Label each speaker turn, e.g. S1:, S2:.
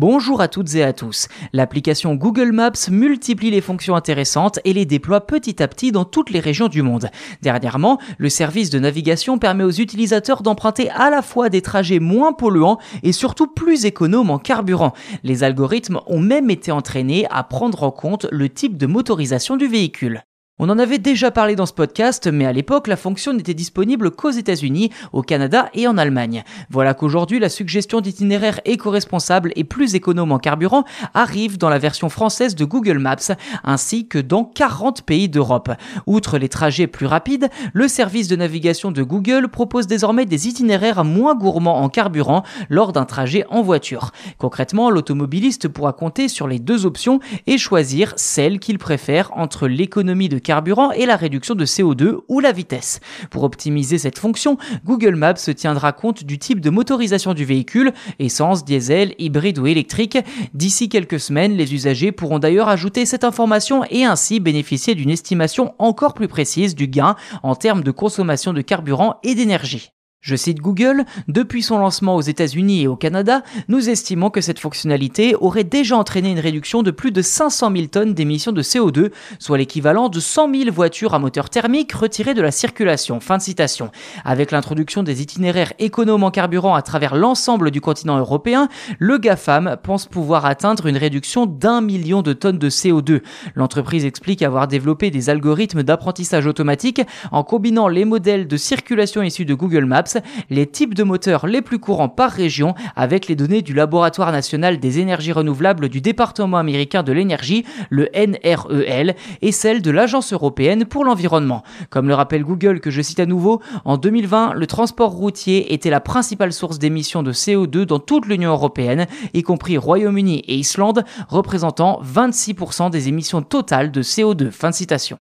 S1: Bonjour à toutes et à tous. L'application Google Maps multiplie les fonctions intéressantes et les déploie petit à petit dans toutes les régions du monde. Dernièrement, le service de navigation permet aux utilisateurs d'emprunter à la fois des trajets moins polluants et surtout plus économes en carburant. Les algorithmes ont même été entraînés à prendre en compte le type de motorisation du véhicule. On en avait déjà parlé dans ce podcast, mais à l'époque, la fonction n'était disponible qu'aux États-Unis, au Canada et en Allemagne. Voilà qu'aujourd'hui, la suggestion d'itinéraires éco-responsables et plus économes en carburant arrive dans la version française de Google Maps, ainsi que dans 40 pays d'Europe. Outre les trajets plus rapides, le service de navigation de Google propose désormais des itinéraires moins gourmands en carburant lors d'un trajet en voiture. Concrètement, l'automobiliste pourra compter sur les deux options et choisir celle qu'il préfère entre l'économie de carburant et la réduction de CO2 ou la vitesse. Pour optimiser cette fonction, Google Maps se tiendra compte du type de motorisation du véhicule, essence, diesel, hybride ou électrique. D'ici quelques semaines, les usagers pourront d'ailleurs ajouter cette information et ainsi bénéficier d'une estimation encore plus précise du gain en termes de consommation de carburant et d'énergie. Je cite Google, depuis son lancement aux États-Unis et au Canada, nous estimons que cette fonctionnalité aurait déjà entraîné une réduction de plus de 500 000 tonnes d'émissions de CO2, soit l'équivalent de 100 000 voitures à moteur thermique retirées de la circulation. Fin de citation. Avec l'introduction des itinéraires économes en carburant à travers l'ensemble du continent européen, le GAFAM pense pouvoir atteindre une réduction d'un million de tonnes de CO2. L'entreprise explique avoir développé des algorithmes d'apprentissage automatique en combinant les modèles de circulation issus de Google Maps les types de moteurs les plus courants par région avec les données du Laboratoire national des énergies renouvelables du département américain de l'énergie, le NREL, et celles de l'Agence européenne pour l'environnement. Comme le rappelle Google que je cite à nouveau, en 2020, le transport routier était la principale source d'émissions de CO2 dans toute l'Union européenne, y compris Royaume-Uni et Islande, représentant 26% des émissions totales de CO2. Fin de citation.